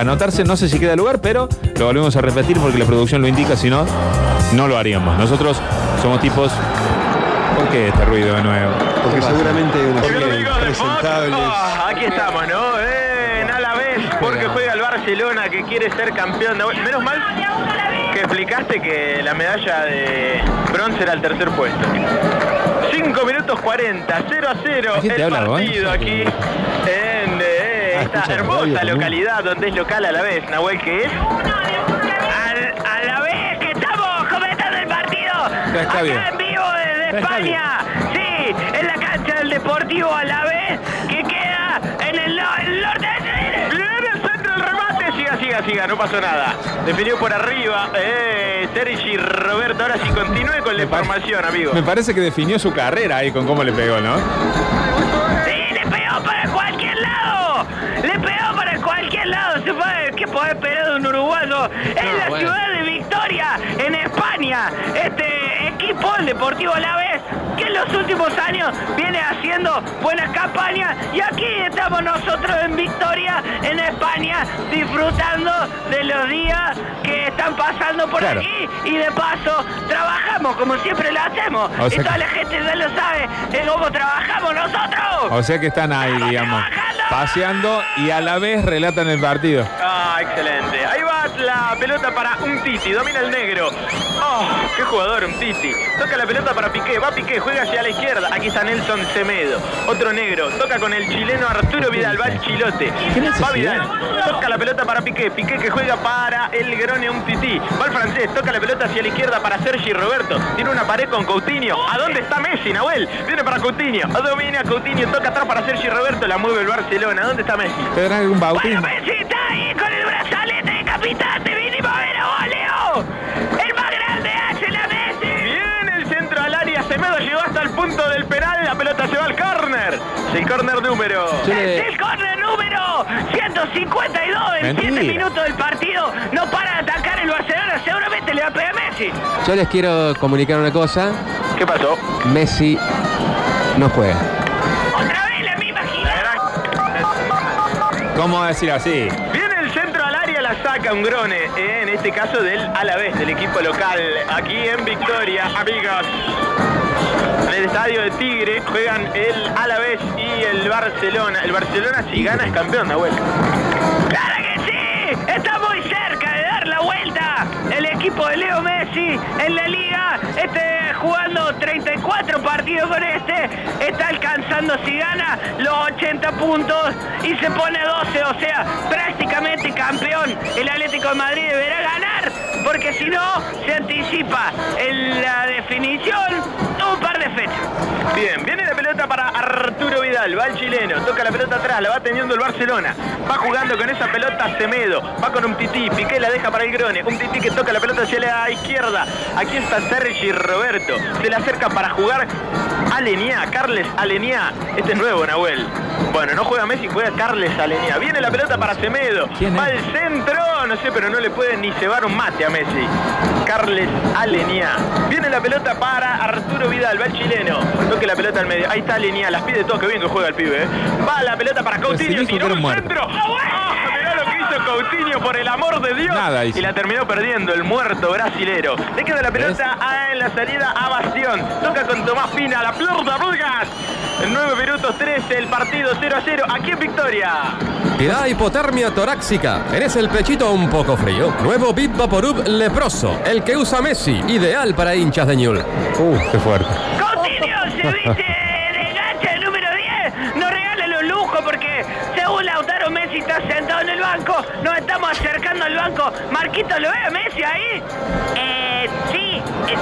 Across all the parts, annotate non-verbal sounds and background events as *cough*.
anotarse, no sé si queda lugar, pero lo volvemos a repetir porque la producción lo indica, si no, no lo haríamos. Nosotros somos tipos... ¿Por qué este ruido de nuevo? Porque seguramente hay unos presentables. Ah, aquí estamos, ¿no? En a la vez, porque juega el Barcelona que quiere ser campeón. de- Menos mal que explicaste que la medalla de bronce era el tercer puesto. 5 minutos 40, 0 a 0 ¿A quién te el partido aquí eh, Esta hermosa localidad donde es local a la vez. Nahuel, ¿qué es? Al- a la vez que estamos comentando el partido Ya está acá bien. en vivo desde España. Sí, en la cancha del Deportivo a la vez que queda en el, no- el norte el remate. Siga, siga, siga, no pasó nada. Definió por arriba. Eh, Sergi Roberto. Ahora sí continúe con la Me información, amigo. Me parece que definió su carrera ahí con cómo le pegó, ¿no? Se puede, ¿Qué puede esperar de un uruguayo? En la ciudad de Victoria, en España. Este equipo, el Deportivo La Vez, que en los últimos años viene haciendo buenas campañas. Y aquí estamos nosotros en Victoria, en España, disfrutando de los días que están pasando por Claro. aquí. Y de paso, trabajamos como siempre lo hacemos. O y toda que- la gente ya lo sabe de cómo trabajamos nosotros. O sea que están ahí, digamos, paseando y a la vez relatan el partido. Ah, excelente. Ahí va la pelota para un Titi. Domina el negro. Oh, qué jugador, un Titi. Toca la pelota para Piqué. Va Piqué, juega hacia la izquierda. Aquí está Nelson Semedo. Otro negro. Toca con el chileno Arturo Vidal. Va el chilote. Va Vidal. Toca la pelota para Piqué. Piqué que juega para el Grone, un Titi. Va el francés. Toca la pelota hacia la izquierda para Sergi Roberto. Tiene una pared con Coutinho. ¿A dónde está Messi, Nahuel? Viene para Coutinho. Domina Coutinho. Toca atrás para Sergi Roberto. La mueve el Barcelona. ¿Dónde está Messi? Messi está ahí con el brazalete de capitán. Punto del penal, la pelota se va al córner. Es el córner número. Le- Es el córner número 152 en Mentira. 7 minutos del partido. No para de atacar el Barcelona. Seguramente le va a pegar a Messi. Yo les quiero comunicar una cosa. ¿Qué pasó? Messi no juega. Otra vez la misma gira. ¿Cómo decir así? Viene el centro al área, la saca un grone, eh, en este caso del Alavés, del equipo local, aquí en Victoria, amigos. En el estadio de Tigre juegan el Alavés y el Barcelona. El Barcelona si gana es campeón, Nahuel. ¡Claro que sí! Está muy cerca de dar la vuelta. El equipo de Leo Messi en la liga, este jugando 34 partidos con este, está alcanzando si gana los 80 puntos y se pone 12, o sea, prácticamente campeón. El Atlético de Madrid deberá ganar porque si no se anticipa en la definición Bien, viene la pelota para Arturo Vidal, va el chileno, toca la pelota atrás, la va teniendo el Barcelona, va jugando con esa pelota Semedo, va con un tití, Piqué la deja para el Grone, un tití que toca la pelota hacia la izquierda, aquí está Sergi Roberto, se le acerca para jugar Alenia, Carles Alenia, este es nuevo Nahuel. Bueno, no juega Messi, juega Carles Alenia. Viene la pelota para Semedo. ¿Quién Va al centro, no sé, pero no le puede ni cebar un mate a Messi. Carles Alenia. Viene la pelota para Arturo Vidal, va el chileno. Toque la pelota al medio. Ahí está Alenia, las pide todo, que bien que juega el pibe. ¿eh? Va la pelota para Coutinho, tiró muerto. centro. ¡Ah! Mirá lo que hizo Coutinho, por el amor de Dios. Nada y la terminó perdiendo el muerto brasilero. Le queda la pelota a- en la salida a Bastión. Toca con Tomás Pina, la pelota Burgas. En 9 minutos 13, el partido 0 a 0, aquí en Victoria. Te da hipotermia torácica. Tenés el pechito un poco frío. Nuevo Bip Vaporub leproso. El que usa Messi. Ideal para hinchas de ñul. Uh, qué fuerte. Coutinho se viste Nos estamos acercando al banco. Marquito, ¿lo ve a Messi ahí? Eh, sí. eh,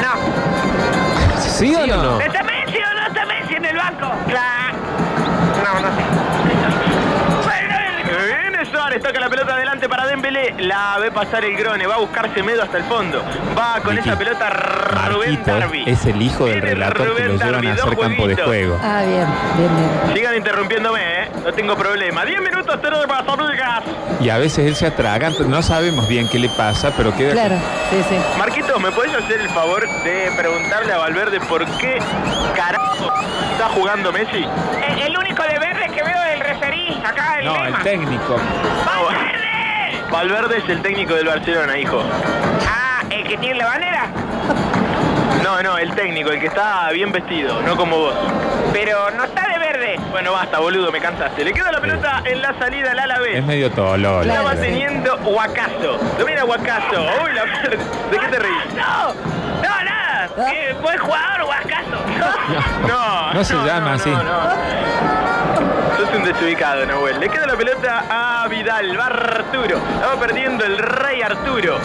no. ¿Sí o no? ¿Está Messi o no está Messi en el banco? Claro. No, no sé. Suárez, toca la pelota adelante para Dembélé, la ve pasar el Grone, va a buscar Semedo hasta el fondo, va con esa pelota Rubén Marquito Darby. es el hijo del relator que lo llevan Darby, a hacer campo de juego. Ah, bien, bien, bien. Sigan interrumpiéndome, ¿eh? no tengo problema. 10 minutos, cero de amigas. Y a veces él se atraganta, no sabemos bien qué le pasa, pero queda... Claro, sí, sí. Marquito, ¿me podés hacer el favor de preguntarle a Valverde por qué carajo está jugando Messi? el, el único de verde que veo es el referí, acá el No, el lema. técnico. ¡Valverde! Valverde es el técnico del Barcelona, hijo. Ah, el que tiene la bandera. No, no, el técnico, el que está bien vestido, no como vos. Pero no está de verde. Bueno, basta, boludo, me cansaste. Le queda la pelota en la salida al Es Alavés. medio tolo. La Claro, va teniendo Huacazo. Domina Huacazo. Uy, la. *laughs* ¿De qué te reís? No, no, nada. Qué buen jugador, Huascaso. *laughs* No, No se llama así. No, no. Sos un desubicado, Nahuel. Le queda la pelota a Vidal. Va Arturo. La va perdiendo el rey Arturo.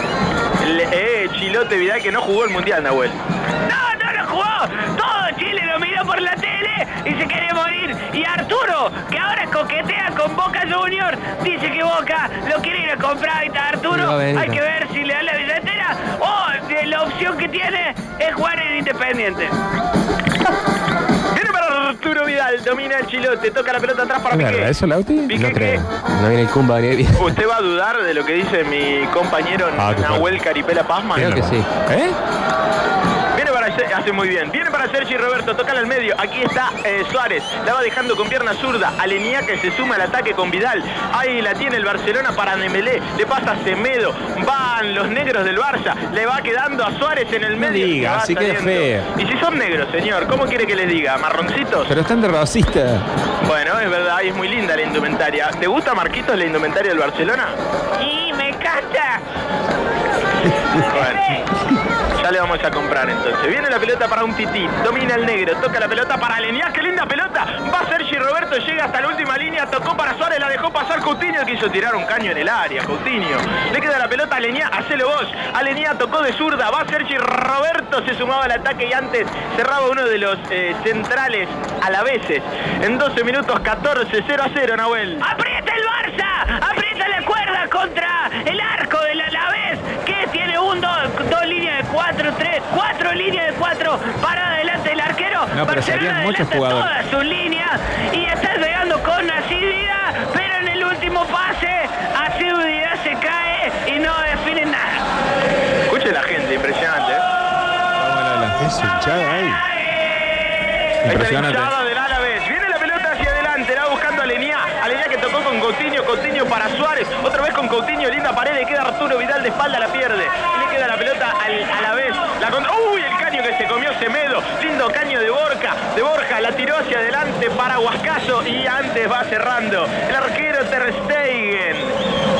El, eh, Chilote Vidal que no jugó el mundial, Nahuel. No, no lo jugó. Todo Chile lo miró por la tele y se quería morir. Y Arturo, que ahora coquetea con Boca Junior, dice que Boca lo quiere ir a comprar. Y está Arturo, hay que ver si le da la billetera o de la opción que tiene es jugar en Independiente. Arturo Vidal. Domina el Chilote. Toca la pelota atrás para ¿Es Piqué. verdad eso, Lauti? Piqué No que- creo. No viene el Cumba ni bien. ¿Usted va a dudar de lo que dice mi compañero Ah, qué Nahuel Caripela Pazman? Creo que sí. ¿Eh? Hace muy bien. Viene para Sergi Roberto, toca al medio. Aquí está eh, Suárez. La va dejando con pierna zurda. Alenia que se suma al ataque con Vidal. Ahí la tiene el Barcelona para Nemelé. Le pasa a Semedo. Van los negros del Barça. Le va quedando a Suárez en el No medio. diga, que va así saliendo. feo. Y si son negros, señor, ¿cómo quiere que les diga? ¿Marroncitos? Pero están de racista. Bueno, es verdad, y es muy linda la indumentaria. ¿Te gusta, Marquitos, la indumentaria del Barcelona? Y. Bueno, ya le vamos a comprar entonces. Viene la pelota para un tití, domina el negro, toca la pelota para Aleniá, qué linda pelota. Va Sergi Roberto, llega hasta la última línea, tocó para Suárez, la dejó pasar Coutinho, quiso tirar un caño en el área, Coutinho. Le queda la pelota a Aleniá, hacelo vos. Aleniá tocó de zurda, va Sergi Roberto, se sumaba al ataque y antes cerraba uno de los eh, centrales a la veces. En 12 minutos 14, 0 a 0, Nahuel. ¡Aprieta el Barça! ¡Aprieta la cuerda contra el arco cuatro, tres, cuatro líneas de cuatro para adelante el arquero. No, pero Barcelona muchos jugadores. todas sus líneas y está llegando con asiduidad, pero en el último pase, asiduidad se cae y no define nada. Escuche la gente, impresionante. ¿eh? Es hinchada ahí. Está Impresionante. hinchada del Alavés. Viene la pelota hacia adelante, la va buscando a Lenia. A Lenia que tocó con Coutinho, Coutinho para Suárez. Otra vez con Coutinho, linda pared, le queda Arturo Vidal de espalda, la pierde. Y le queda la pelota al Alavés. La contra... ¡Uy! El caño que se comió Semedo. Lindo caño de Borja. De Borja la tiró hacia adelante para Huascaso y antes va cerrando. El arquero Ter Stegen.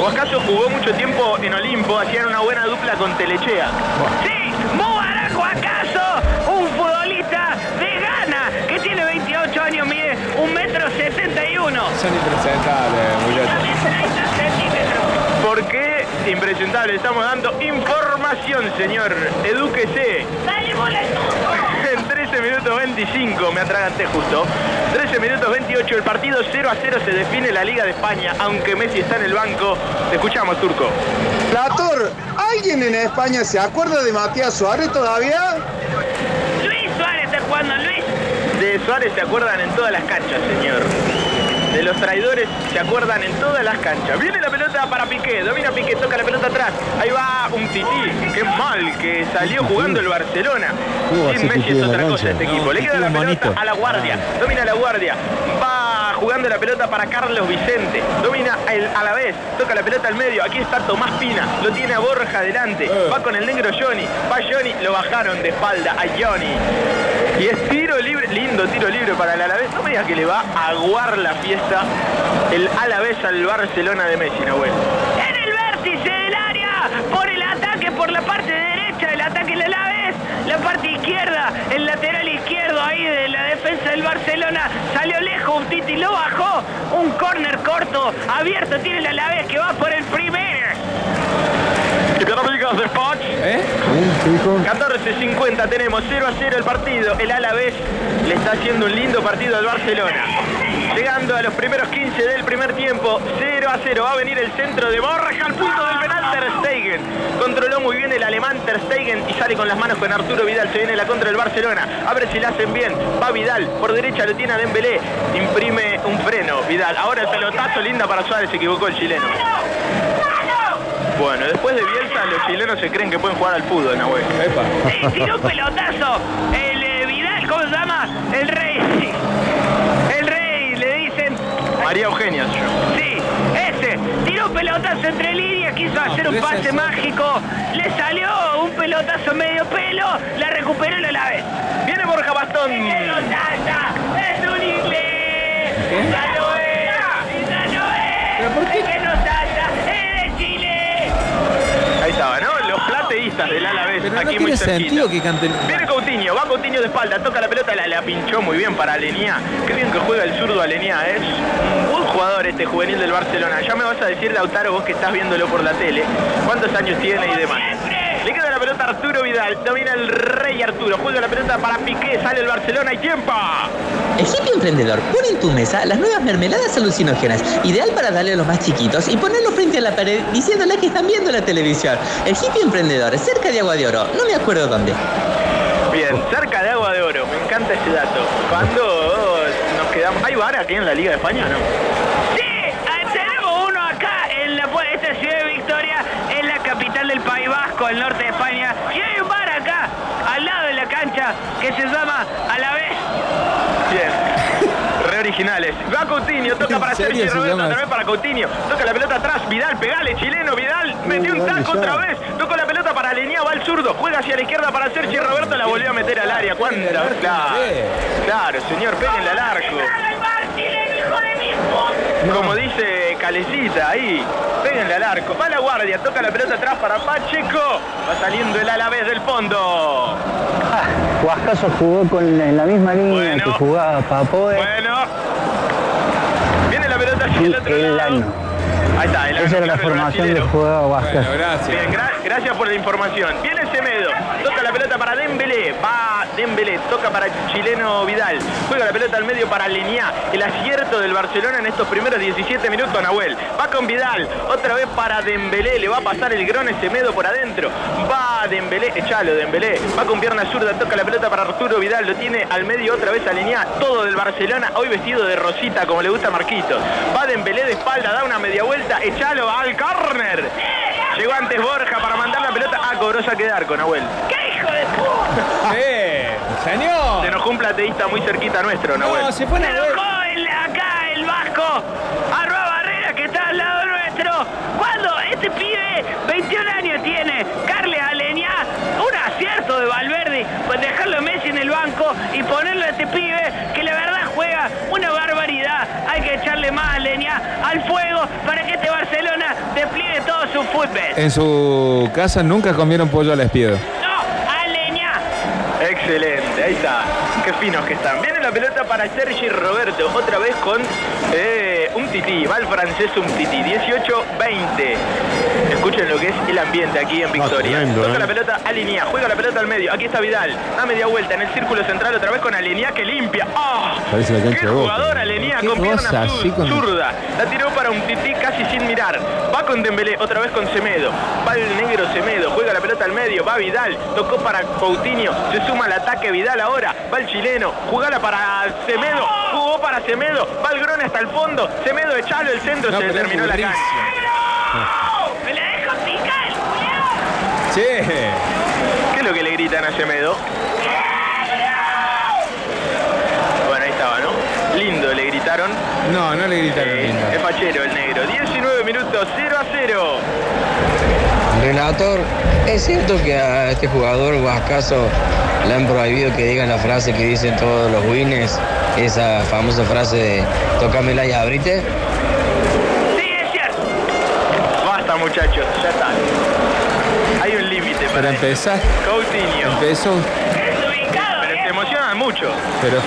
Huascaso jugó mucho tiempo en Olimpo, hacían una buena dupla con Telechea. Sí, Mubarak acaso, un futbolista de Ghana que tiene 28 años, mide un metro 71. Son impresentables, muchachos. ¿Por qué? Impresentable, estamos dando información, señor. Edúquese. Dale bola 13 minutos 25, me atraganté justo. 13 minutos 28, el partido 0 a 0 se define la Liga de España, aunque Messi está en el banco. Te escuchamos, Turco. Plator, ¿alguien en España se acuerda de Matías Suárez todavía? Luis Suárez está jugando, Luis. De Suárez se acuerdan en todas las canchas, señor. De los traidores se acuerdan en todas las canchas. Viene la pelota para Piqué, domina Piqué, toca la pelota atrás. Ahí va un tití, qué mal que salió jugando el Barcelona. ¿Cómo va a Sin Messi es otra cosa este equipo. Le queda la pelota a la guardia, domina la guardia. Va jugando la pelota para Carlos Vicente, domina el, a la vez, toca la pelota al medio. Aquí está Tomás Pina, lo tiene a Borja adelante. Va con el negro Johnny, va Johnny, lo bajaron de espalda a Johnny. Y es tiro libre, lindo tiro libre para el Alavés. No me digas que le va a aguar la fiesta el Alavés al Barcelona de Messi, Nahuel. En el vértice del área, por el ataque, por la parte derecha del ataque del Alavés, la parte izquierda, el lateral izquierdo defensa del Barcelona, salió lejos, un Titi lo bajó, un córner corto, abierto, tiene el Alavés que va por el primer. ¿Eh? ¿Qué dijo? 14.50 tenemos 0 a 0 el partido. El Alavés le está haciendo un lindo partido al Barcelona. Llegando a los primeros 15 del primer tiempo, 0 a 0. Va a venir el centro de Borja al punto del penal Ter Stegen. Controló muy bien el alemán Ter Stegen y sale con las manos con Arturo Vidal. Se viene la contra del Barcelona. A ver si la hacen bien. Va Vidal. Por derecha lo tiene a Dembélé. Imprime un freno Vidal. Ahora el pelotazo linda para Suárez. Se equivocó el chileno. Bueno, después de Bielsa, los chilenos se creen que pueden jugar al fútbol, Nahuel. Epa. Sí, tiró un pelotazo. El eh, Vidal, ¿cómo se llama? El rey. El rey, le dicen. María Eugenia, yo. Sí, ese. tiró un pelotazo entre líneas, quiso hacer un pase mágico, le salió un pelotazo medio pelo, la recuperó y la la vez. Viene Borja Bastón. ¡Es un inglés! ¡Ya no es! ¡Ya no es! ¿Pero por qué? Del Alavés, Pero no aquí muy tiene cerquita. sentido que canten. Viene Coutinho, va Coutinho de espalda, toca la pelota, la, la pinchó muy bien para Alenia. Qué bien que juega el zurdo Alenia, es un buen jugador este juvenil del Barcelona. Ya me vas a decir, Lautaro, vos que estás viéndolo por la tele, cuántos años tiene y demás. Arturo Vidal, domina el rey Arturo, juega la pelota para Piqué, sale el Barcelona y tiempo. El hippie emprendedor pone en tu mesa las nuevas mermeladas alucinógenas, ideal para darle a los más chiquitos y ponerlo frente a la pared diciéndole que están viendo la televisión. El hippie emprendedor, cerca de Agua de Oro, no me acuerdo dónde. Bien, cerca de Agua de Oro, me encanta ese dato. Cuando nos quedamos... ¿Hay bar aquí en la Liga de España o no? Sí, ah, tenemos uno acá en la, esta ciudad de Victoria, en la capital del País Vasco, el norte de España. Y hay un bar acá, al lado de la cancha, que se llama A la vez. Bien. *laughs* Re originales. Va Coutinho, toca ¿En para serio Sergio se Roberto, llama otra vez para Coutinho. Toca la pelota atrás, Vidal, pegale, chileno, Vidal, metió un taco otra vez. Toca la pelota para Lenia, va al zurdo, juega hacia la izquierda para Sergio Roberto, la volvió a meter al área. ¿Cuánta? Claro, claro, señor, péguenle al arco. Como dice Calecita, ahí, péguenle al arco. Va la guardia, toca la pelota atrás para Pacheco. Va saliendo el alavés del fondo. Huascaso jugó con en la misma línea Bueno. que jugaba Papoe Bueno. Viene la pelota hacia y el otro el lado. año. Ahí está, el Esa era la formación que jugaba Bueno, Huascaso. gracias. Bien, gra- gracias por la información. Viene la pelota para Dembélé, va Dembélé, toca para chileno Vidal, juega la pelota al medio para Leniá, el acierto del Barcelona en estos primeros 17 minutos, Nahuel. Va con Vidal, otra vez para Dembélé, le va a pasar el grone Semedo por adentro, va Dembélé, echalo Dembélé, va con pierna zurda, toca la pelota para Arturo Vidal, lo tiene al medio otra vez a Leniá, todo del Barcelona, hoy vestido de rosita como le gusta a Marquitos. Va Dembélé de espalda, da una media vuelta, echalo al córner. Llegó antes Borja para mandar la pelota. Cobró saque de arco, Nahuel. ¡Qué hijo de puta! *laughs* ¡Señor! Se enojó un plateísta muy cerquita nuestro, Nahuel. No, se fue Se a enojó el, acá el Vasco, Arroba Barrera, que está al lado nuestro. Cuando este pibe, 21 años tiene, Carles Aleñá, un acierto de Valverde, pues dejarlo a Messi en el banco y ponerlo a este pibe, que la verdad juega una. Hay que echarle más a Aleñá al fuego para que este Barcelona despliegue todo su fútbol. En su casa nunca comieron pollo al espiedo. No, Aleñá. Excelente, ahí está. Qué finos que están. Viene la pelota para Sergi Roberto, otra vez con eh, un tití. Va el francés un tití. 18-20. Escuchen lo que es el ambiente aquí en Victoria. tremendo, Toca eh. la pelota a juega la pelota al medio. Aquí está Vidal. Da media vuelta en el círculo central otra vez con Alinea que limpia. ¡Ah! Parece la cancha ¡Qué jugador Qué con pierna con- zurda! La tiró para un tití casi sin mirar. Va con Dembélé, otra vez con Semedo. Va el negro Semedo, juega la pelota al medio. Va Vidal, tocó para Coutinho. Se suma al ataque Vidal ahora. Va el chileno, jugala para Semedo. Jugó para Semedo. Va el Grone hasta el fondo. Semedo echalo el centro, No, se terminó la cancha. ¡Me la deja picar! Sí. ¿Qué es lo que le gritan a Semedo? Bueno, ahí estaba, ¿no? Lindo, le gritaron. No, no le gritaron Eh, lindo. es fachero el negro. 19 minutos, 0 a 0. Relator, ¿es cierto que a este jugador Huascaso le han prohibido que digan la frase que dicen todos los winners? Esa famosa frase de tócamela y abrite. Sí, es cierto. Basta, muchachos, ya está. Hay un límite para empezar, Coutinho. empezó, Pero se ¿eh? emocionan mucho. pero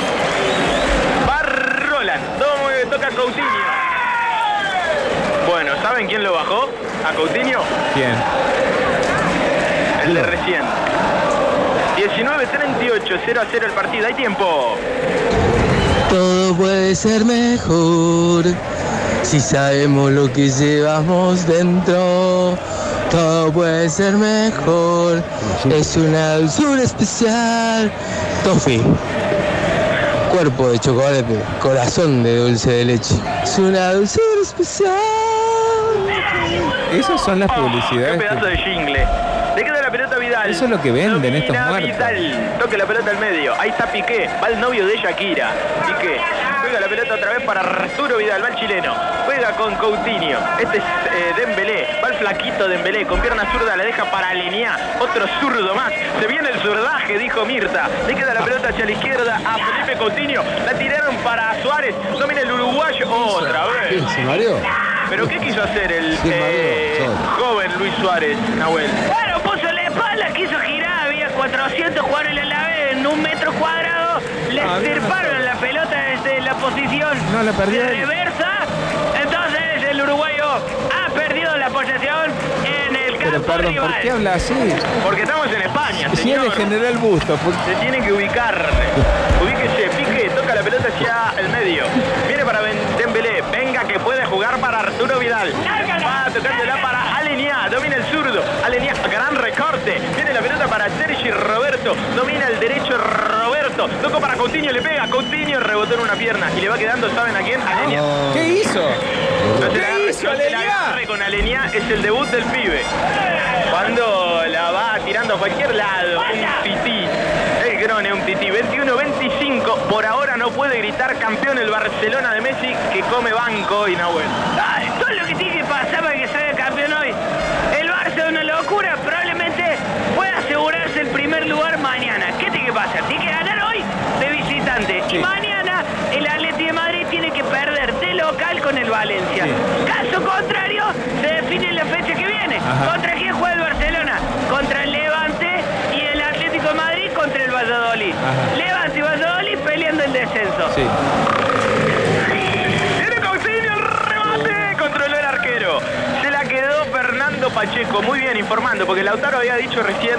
Va Roland. Todo muy bien, toca Coutinho. Bueno, ¿saben quién lo bajó? A Coutinho. ¿quién? El de recién. 19-38, 0 a 0 el partido. Hay tiempo. Todo puede ser mejor si sabemos lo que llevamos dentro. Todo puede ser mejor. Es una dulzura especial. Toffee. Cuerpo de chocolate, corazón de dulce de leche. Es una dulzura especial. Esas son las Oh, publicidades. qué pedazo que- de jingle. Le queda la pelota a Vidal. Eso es lo que venden estos muertos. Vidal. Toque la pelota al medio. Ahí está Piqué. Va el novio de Shakira. Piqué. Juega la pelota otra vez para Arturo Vidal. Va el chileno. Juega con Coutinho. Este es eh, Dembélé. Va el flaquito Dembélé. Con pierna zurda la deja para Leniá. Otro zurdo más. Se viene el zurdaje, dijo Mirta. Le queda la pelota hacia la izquierda a Felipe Coutinho. La tiraron para Suárez. Domina el uruguayo. Otra vez. ¿Se mareó? ¿Pero qué quiso hacer el Sí, eh, joven Luis Suárez, Nahuel? Bueno, puso la espalda, quiso girar, había 400 jugadores en la vez en un metro cuadrado, le Ah, estirparon la pelota desde la posición No, la de reversa, entonces el uruguayo ha perdido la posesión en el campo Pero perdón, rival. ¿por qué habla así? Porque estamos en España, Si es señor. General Busto. Se tiene que ubicar. Ubíquese, pique, toca la pelota hacia el medio. Viene para Dembélé. Venga que puede jugar para Arturo Vidal. Va a tocársela para Alenia. Domina el zurdo. Alenia, gran recorte. Viene la pelota para Sergi Roberto. Domina el derecho Roberto. Tocó para Coutinho, le pega. Coutinho rebotó en una pierna. Y le va quedando, ¿saben a quién? Alenia. ¿Qué hizo? No ¿Qué la hizo no Alenia? con Alenia es el debut del pibe. Cuando la va tirando a cualquier lado, un tití. El Grone, un tití. 21-25. Por ahora no puede gritar campeón el Barcelona de Messi que come banco y Nahuel. Todo lo que tiene que pasar para que salga campeón hoy. El Barça es una locura, probablemente pueda asegurarse el primer lugar mañana. ¿Qué tiene que pasar? Tiene que ganar hoy de visitante. Sí. Y mañana el Atleti de Madrid tiene que perder de local con el Valencia. Sí. Caso contrario, se define la fecha que viene. Ajá. ¿Contra quién juega el Barcelona? Contra el Levante y el Atlético de Madrid contra el Valladolid. Ajá. Levante y Valladolid peleando el descenso. Sí. Viene Coutinho, el remate. Controló el arquero. Se la quedó Pacheco. Muy bien informando, porque Lautaro había dicho recién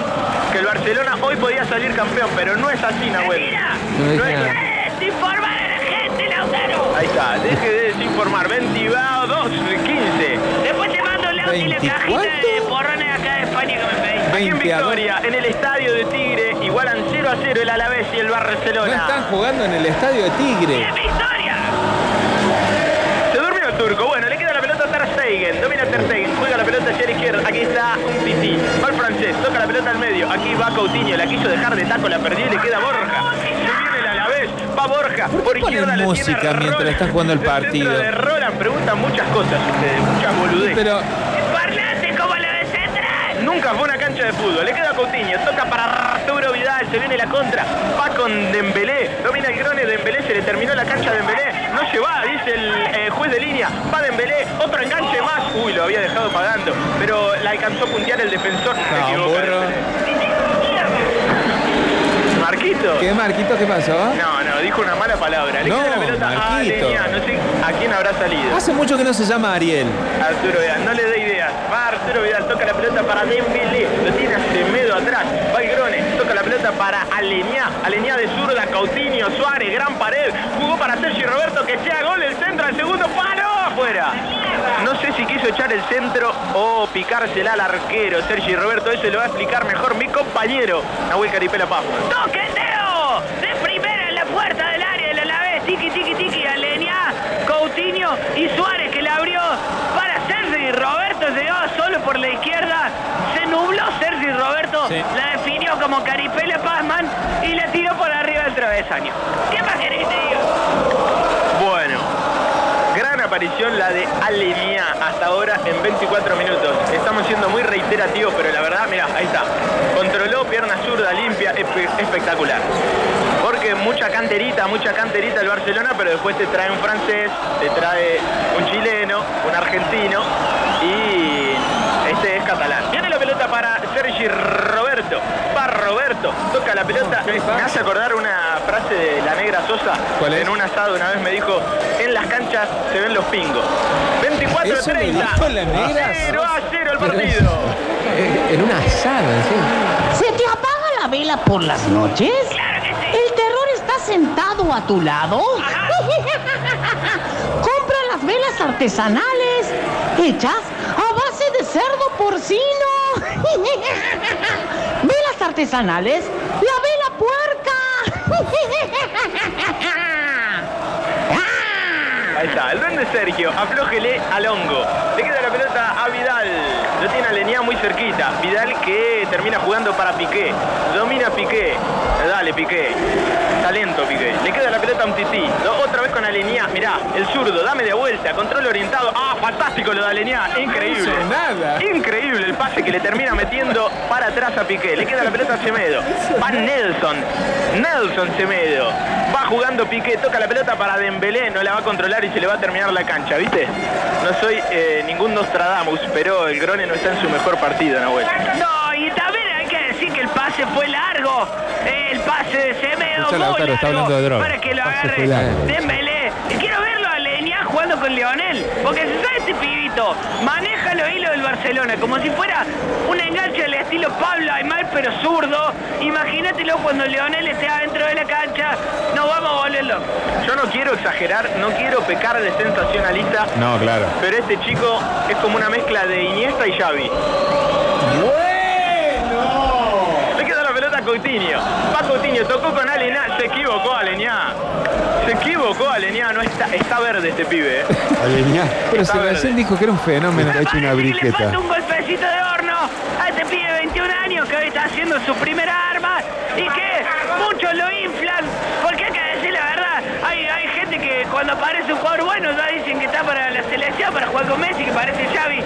que el Barcelona hoy podía salir campeón, pero no es así, Nahuel. No No es nada. ¡Eh, informar a la gente, Lautaro! Ahí está, deje de desinformar. 22, 15. Después te mando el audio y la ¿Veinti cajita de porrones acá de España que me pedís. Aquí en 20 a dos. Victoria, en el estadio de Tigre, igualan 0 a 0 el Alavés y el No Barcelona. están jugando en el estadio de Tigre. ¡En Victoria! Se durmió el turco. Bueno, Juega la pelota hacia la izquierda. Aquí está un tití. Va el francés. Toca la pelota al medio. Aquí va Coutinho. La quiso dejar de taco. La perdió y le queda Borja. Se viene el Alavés. Va Borja. ¿Por qué Por izquierda le música tiene mientras Roland. están jugando el partido? de Roland. Preguntan muchas cosas ustedes. Muchas boludeces. Pero ¡Parlante como la de Central! Nunca fue una cancha de fútbol. Le queda Coutinho. Toca para Arturo Vidal. Se viene la contra. Va con Dembélé. Domina el grone. Dembélé. Se le terminó la cancha a Dembélé. No se va, dice el eh, juez de línea. Va Dembélé. Otro enganche. Uy, lo había dejado pagando. Pero la alcanzó a puntear el defensor. No. Dembélé. Marquito. ¿qué Marquito qué pasó? No, no, dijo una mala palabra. Le No, la pelota a Marquito. Leña. No sé a quién habrá salido. Hace mucho que no se llama Ariel. Arturo Vidal, no le dé ideas. Va Arturo Vidal, toca la pelota para Dembélé, lo tiene a Semedo atrás. Va Grone, toca la pelota para Aleñá. Aleñá de zurda, Coutinho, Suárez, gran pared. Jugó para Sergi Roberto, que sea gol, el centro, el segundo palo, afuera. No sé si quiso echar el centro o picársela al arquero, Sergi Roberto. Eso lo va a explicar mejor mi compañero, Nahuel Caripela Paz. ¡Toqueteo! De primera en la puerta del área del Alavés. Tiki, tiki, tiki. Aleñá, Coutinho y Suárez que la abrió para Sergi. Roberto llegó solo por la izquierda. Se nubló Sergi Roberto. Sí. La definió como Caripela Pazman y la tiró por arriba del travesaño. ¿Qué más querés que te diga? La de Alemia hasta ahora en 24 minutos. Estamos siendo muy reiterativos, pero la verdad, mira, ahí está. Controló pierna zurda limpia, espe- espectacular. Porque mucha canterita, mucha canterita el Barcelona, pero después te trae un francés, te trae un chileno, un argentino y este es catalán. Pelota para Sergi Roberto. Va Roberto, toca la pelota. Me hace acordar una frase de la negra Sosa. ¿Cuál es? En un asado una vez me dijo, en las canchas se ven los pingos. 24 ¿Eso le 30. dijo la negra 0 a 0 el partido. En una asada, sí. ¿Se te apaga la vela por las noches? ¡Claro que sí! ¿El terror está sentado a tu lado? *laughs* Compra las velas artesanales hechas a base de cerdo porcino. *laughs* velas artesanales, la vela puerca. *laughs* Ahí está, el duende Sergio, aflójele al hongo. Le queda la pelota a Vidal. Lo tiene a Leniá muy cerquita. Vidal que termina jugando para Piqué. Domina Piqué. Dale, Piqué. Talento, Piqué. Le queda la pelota a un tití. Otra vez con Aleniá. Mirá, el zurdo, dame de vuelta. Control orientado. Ah, fantástico lo de Aleniá. Increíble. No hizo nada. Increíble el pase que le termina metiendo para atrás a Piqué. Le queda la pelota a Semedo. Va Nelson. Nelson Semedo. Va jugando Piqué. Toca la pelota para Dembélé. No la va a controlar y se le va a terminar la cancha, ¿viste? No soy eh, ningún Nostradamus, pero el Grone no está en su mejor partido, Nahuel. No, y también hay que decir que el pase fue largo. El pase de Semedo muy está largo hablando de droga. para que lo Pase agarre fue largo. Dembélé. Y quiero verlo a Leñá jugando con Leonel. Porque si sabe este pibito, maneja los hilos del Barcelona como si fuera un enganche al estilo Pablo Aymar, pero zurdo. Imagínatelo cuando Leonel esté adentro de la cancha. Nos vamos a volver locos. Yo no quiero exagerar, no quiero pecar de sensacionalista, No, claro. pero este chico es como una mezcla de Iniesta y Xavi. Le queda la pelota a Coutinho. Va Coutinho, tocó con Aleñá, se equivocó Aleñá. Se equivocó Aleñá, no está, está verde este pibe. ¿eh? Pero Está si verde. recién dijo que era un fenómeno. Ha hecho una Parece que le briqueta. un golpecito de horno a este pibe de 21 años que hoy está haciendo su primera arma y que muchos lo inflan. Porque hay que decir la verdad, hay, hay gente que cuando aparece un jugador bueno ya dicen que está para la selección, para jugar con Messi, que parece Xavi.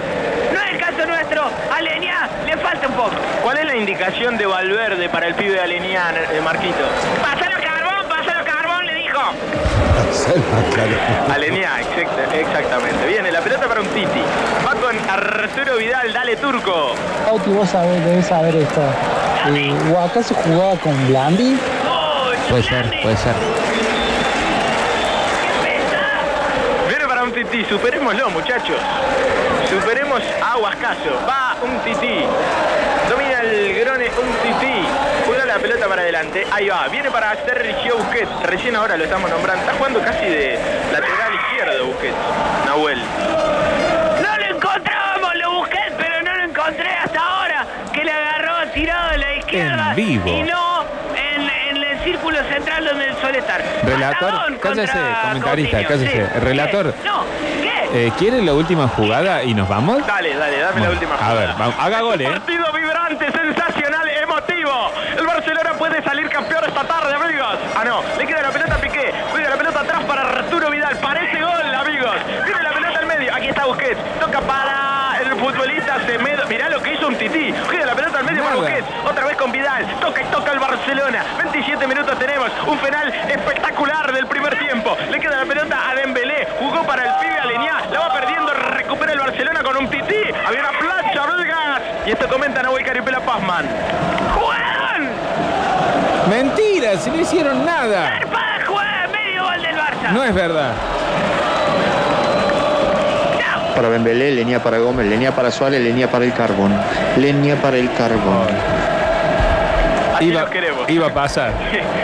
No es el caso nuestro, a Leñá le falta un poco. ¿Cuál es la indicación de Valverde para el pibe de Aleñá, eh, Marquito? Aleñá, exact- exactamente. Viene la pelota para un Titi. Va con Arturo Vidal, dale turco. Auti, vos sabés, debes saber esto. Eh, ¿O acaso jugaba con Blandi? Puede ser, puede ser. Viene para un tití, superémoslo muchachos. Superemos a Huascaso. Va un tití. Domina el grone un tití. Juega la pelota para adelante. Ahí va. Viene para Sergio Busquets. Recién ahora lo estamos nombrando. Está jugando casi de lateral izquierdo Busquets. Nahuel. No lo encontrábamos, lo busqué, pero no lo encontré hasta ahora, que le agarró tirado de la izquierda En vivo. y no en, en el círculo central donde suele estar. Relator, Matadón cállese, comentarista, Coutinho, cállese. sí. Relator. ¿Qué? No, ¿qué? Eh, ¿Quiere la última jugada y nos vamos? Dale, dale, dame la última a jugada. ver, vamos, haga gol, ¿eh? Partido terceiro estágio. Esto comenta Nahuel Caripela Pazman. ¡Jugadón! Mentira, si no hicieron nada. Para jugar medio gol del Barça. No es verdad. Para Bembelé, leña para Gómez, leña para Suárez, leña para el carbón. Leña para el carbón. Así Iba, queremos. iba a pasar.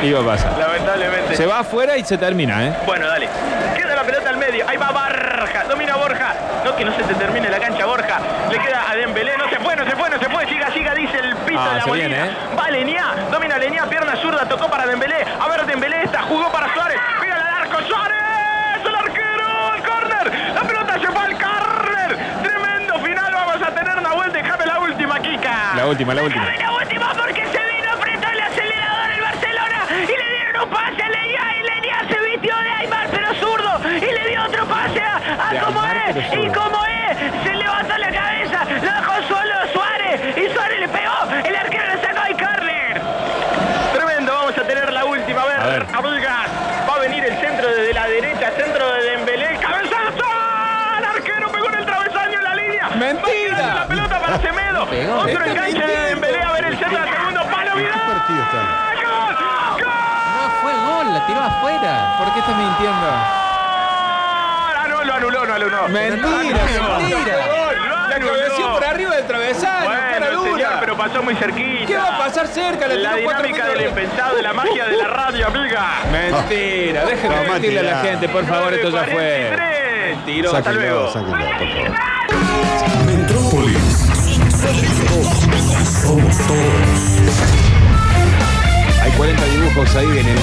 Iba a pasar. Lamentablemente. Se va afuera y se termina, ¿eh? Bueno, dale. Queda la pelota al medio. Ahí va Borja. Domina Borja. No, que no se te termine la cancha, Borja. Le queda a Dembélé. No no se fue, no se fue. Siga, siga, dice el pito Ah, de la se Molina. viene, ¿eh? Va Leñá. Domina Leñá. Pierna zurda. Tocó para Dembélé. A ver, Dembélé esta. Jugó para Suárez. Pega al arco. Suárez. El arquero. El córner. La pelota se va al córner. Tremendo final. Vamos a tener una vuelta. Déjame la última, Kika. La última, la última. Déjame la última porque se vino apretó el acelerador el Barcelona y le dieron un pase a Leñá y Leñá se vistió de Aymar pero zurdo y le dio otro pase a, a como es y como es se levantó la cabeza lo dejó solo Suárez y Suárez le pegó el arquero le sacó el córner Tremendo, vamos a tener la última. A ver, va a venir el centro desde la derecha, centro de Dembélé. ¡Cabezazo! El arquero pegó en el travesaño en la línea. ¡Mentira! La pelota para Semedo. pegó. Otro Está enganche de mintiendo. Dembélé. A ver el centro al segundo palo. ¡Vidal! ¡Gol! ¡Gol! No fue gol, la tiró afuera. ¿Por qué estás mintiendo? Ah, no, lo anuló, no anuló. Mentira, Lo anuló. mentira. Gol, lo La anuló. cabeció por arriba del travesaño, cara Dura. pero pasó muy cerquita. ¿Qué va a pasar cerca? Le La dinámica del impensado, de la magia de la radio, amiga. Mentira, dejen de Toma, mentirle a la gente, por favor, esto ya fue. 43. Mentiroso. Hasta luego. sáquenlo, por favor. Metrópolis. Somos todos. Hay 40 dibujos ahí en el